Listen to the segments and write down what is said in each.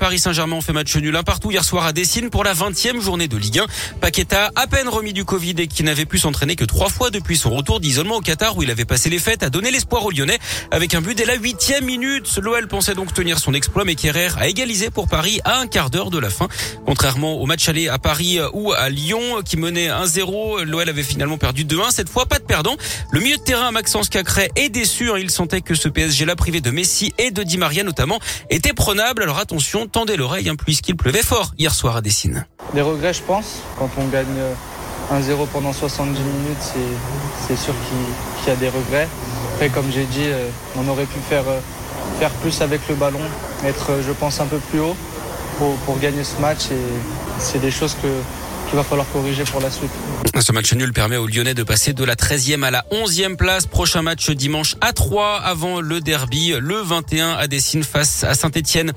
Paris Saint-Germain fait match nul un partout hier soir à Dessine pour la 20e journée de Ligue 1. Paqueta, à peine remis du Covid et qui n'avait pu s'entraîner que trois fois depuis son retour d'isolement au Qatar où il avait passé les fêtes, a donné l'espoir aux Lyonnais avec un but dès la huitième minute. L'OL pensait donc tenir son exploit, mais Kerrer a égalisé pour Paris à un quart d'heure de la fin. Contrairement au match aller à Paris ou à Lyon qui menait 1-0, l'OL avait finalement perdu 2-1. Cette fois, pas de perdant. Le milieu de terrain, Maxence Cacré, est déçu. Il sentait que ce PSG-là, privé de Messi et de Di Maria notamment, était prenable. Alors attention, tendez l'oreille, hein, puisqu'il pleuvait fort hier soir à Dessine. Des regrets, je pense. Quand on gagne 1-0 pendant 70 minutes, c'est sûr qu'il y a des regrets. Après, comme j'ai dit, euh, on aurait pu faire, euh, faire plus avec le ballon, être, euh, je pense, un peu plus haut pour, pour gagner ce match. Et c'est des choses que, qu'il va falloir corriger pour la suite. Ce match nul permet aux Lyonnais de passer de la 13e à la 11e place. Prochain match dimanche à 3 avant le derby le 21 à Dessine face à Saint-Etienne.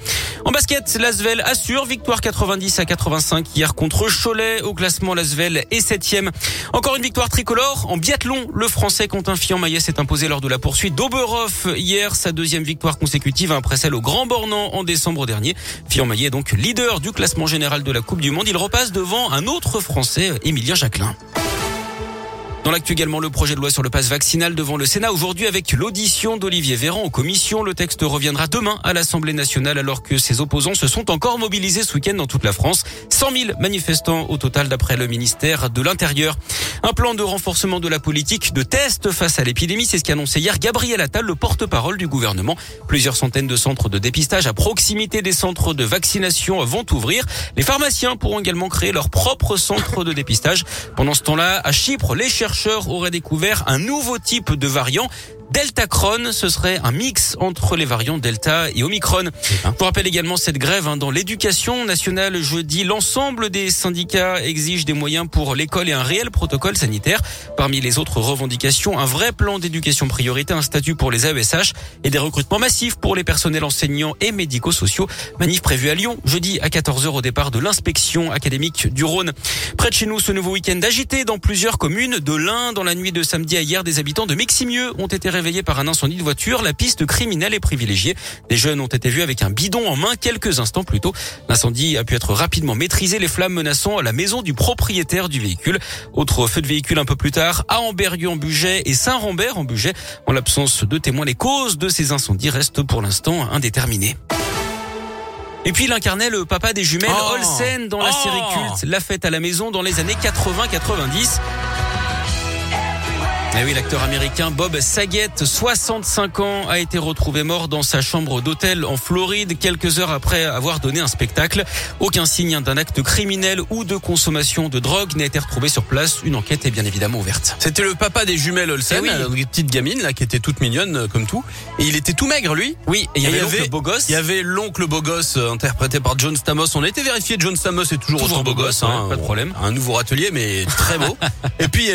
En basket, Lasvel assure victoire 90 à 85 hier contre Cholet. Au classement, Lasvel est 7e. Encore une victoire tricolore en biathlon. Le français Quentin Fillon-Maillet s'est imposé lors de la poursuite d'Oberhof hier. Sa deuxième victoire consécutive après celle au Grand Bornand en décembre dernier. Fillon-Maillet est donc leader du classement général de la Coupe du Monde. Il repasse devant un autre français, Émilien Jacquelin. Dans l'actu également, le projet de loi sur le passe vaccinal devant le Sénat aujourd'hui avec l'audition d'Olivier Véran en commission. Le texte reviendra demain à l'Assemblée nationale alors que ses opposants se sont encore mobilisés ce week-end dans toute la France. 100 000 manifestants au total d'après le ministère de l'Intérieur. Un plan de renforcement de la politique de test face à l'épidémie, c'est ce qu'annonçait hier Gabriel Attal, le porte-parole du gouvernement. Plusieurs centaines de centres de dépistage à proximité des centres de vaccination vont ouvrir. Les pharmaciens pourront également créer leur propre centre de dépistage. Pendant ce temps-là, à Chypre, les chercheurs auraient découvert un nouveau type de variant Delta Cron, ce serait un mix entre les variants Delta et Omicron. Je vous rappelle également cette grève hein, dans l'éducation nationale jeudi. L'ensemble des syndicats exigent des moyens pour l'école et un réel protocole sanitaire. Parmi les autres revendications, un vrai plan d'éducation priorité, un statut pour les AESH et des recrutements massifs pour les personnels enseignants et médico-sociaux. Manif prévu à Lyon jeudi à 14h au départ de l'inspection académique du Rhône. Près de chez nous, ce nouveau week-end agité dans plusieurs communes de l'Ain. Dans la nuit de samedi à hier, des habitants de Meximieux ont été réveillé par un incendie de voiture. La piste criminelle est privilégiée. Des jeunes ont été vus avec un bidon en main quelques instants plus tôt. L'incendie a pu être rapidement maîtrisé, les flammes menaçant la maison du propriétaire du véhicule. Autre feu de véhicule un peu plus tard à Amberieu en Bugey et Saint-Rambert en Bugey. En l'absence de témoins, les causes de ces incendies restent pour l'instant indéterminées. Et puis il incarnait le papa des jumelles Oh. Olsen dans la Oh. série culte La fête à la maison dans les années 80-90. Eh oui, l'acteur américain Bob Saget, 65 ans, a été retrouvé mort dans sa chambre d'hôtel en Floride quelques heures après avoir donné un spectacle. Aucun signe d'un acte criminel ou de consommation de drogue n'a été retrouvé sur place. Une enquête est bien évidemment ouverte. C'était le papa des jumelles Olsen, Eh oui. alors, des petites gamines là qui étaient toutes mignonnes euh, comme tout, et il était tout maigre lui. Oui, et il y Et avait l'oncle beau gosse. Il y avait l'oncle beau gosse euh, interprété par John Stamos. On a été vérifié, John Stamos est toujours, Toujours autant beau gosse, gosse, hein. ouais, pas de problème. Un nouveau râtelier, mais très beau. et puis